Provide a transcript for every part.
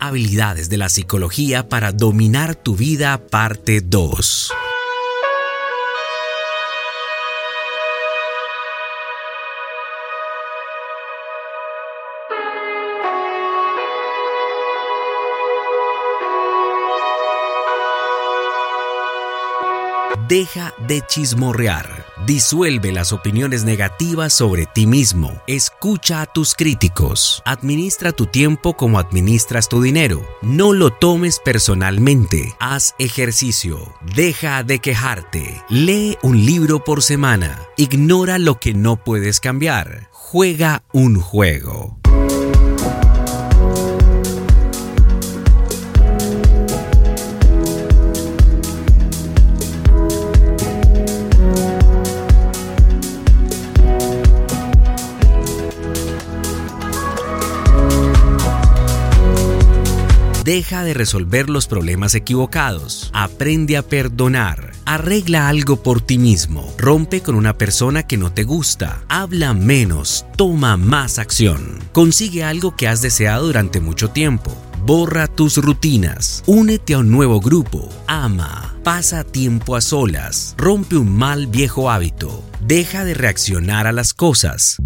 Habilidades de la psicología para dominar tu vida, parte 2. Deja de chismorrear. Disuelve las opiniones negativas sobre ti mismo. Escucha a tus críticos. Administra tu tiempo como administras tu dinero. No lo tomes personalmente. Haz ejercicio. Deja de quejarte. Lee un libro por semana. Ignora lo que no puedes cambiar. Juega un juego. Deja de resolver los problemas equivocados. Aprende a perdonar. Arregla algo por ti mismo. Rompe con una persona que no te gusta. Habla menos. Toma más acción. Consigue algo que has deseado durante mucho tiempo. Borra tus rutinas. Únete a un nuevo grupo. Ama. Pasa tiempo a solas. Rompe un mal viejo hábito. Deja de reaccionar a las cosas.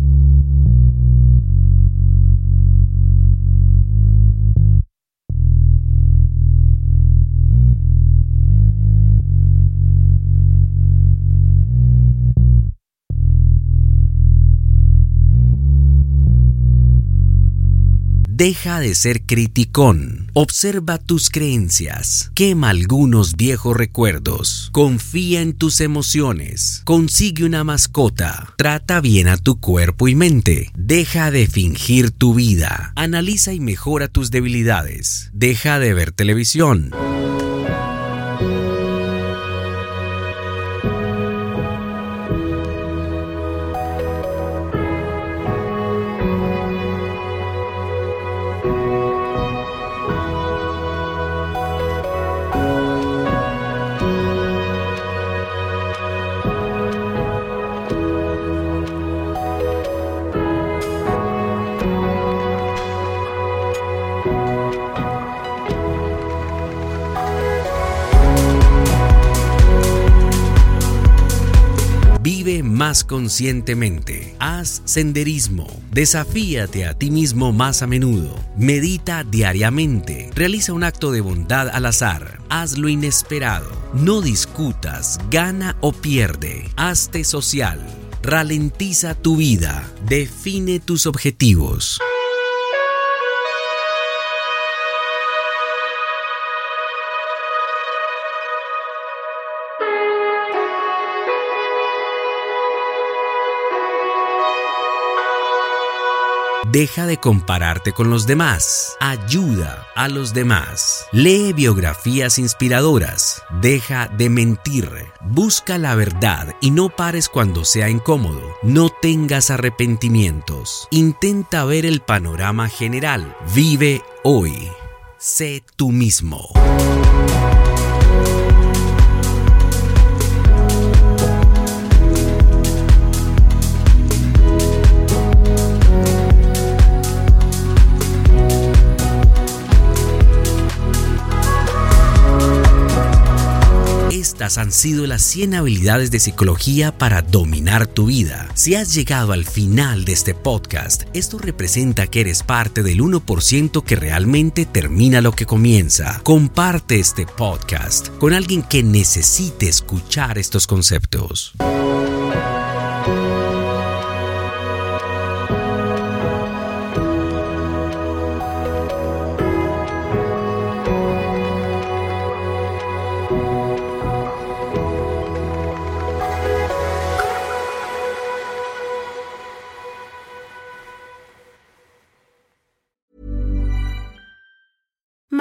Deja de ser criticón. Observa tus creencias. Quema algunos viejos recuerdos. Confía en tus emociones. Consigue una mascota. Trata bien a tu cuerpo y mente. Deja de fingir tu vida. Analiza y mejora tus debilidades. Deja de ver televisión. Más conscientemente. Haz senderismo. Desafíate a ti mismo más a menudo. Medita diariamente. Realiza un acto de bondad al azar. Haz lo inesperado. No discutas. Gana o pierde. Hazte social. Ralentiza tu vida. Define tus objetivos. Deja de compararte con los demás. Ayuda a los demás. Lee biografías inspiradoras. Deja de mentir. Busca la verdad y no pares cuando sea incómodo. No tengas arrepentimientos. Intenta ver el panorama general. Vive hoy. Sé tú mismo. Han sido las 100 habilidades de psicología para dominar tu vida. Si has llegado al final de este podcast, esto representa que eres parte del 1% que realmente termina lo que comienza. Comparte este podcast con alguien que necesite escuchar estos conceptos.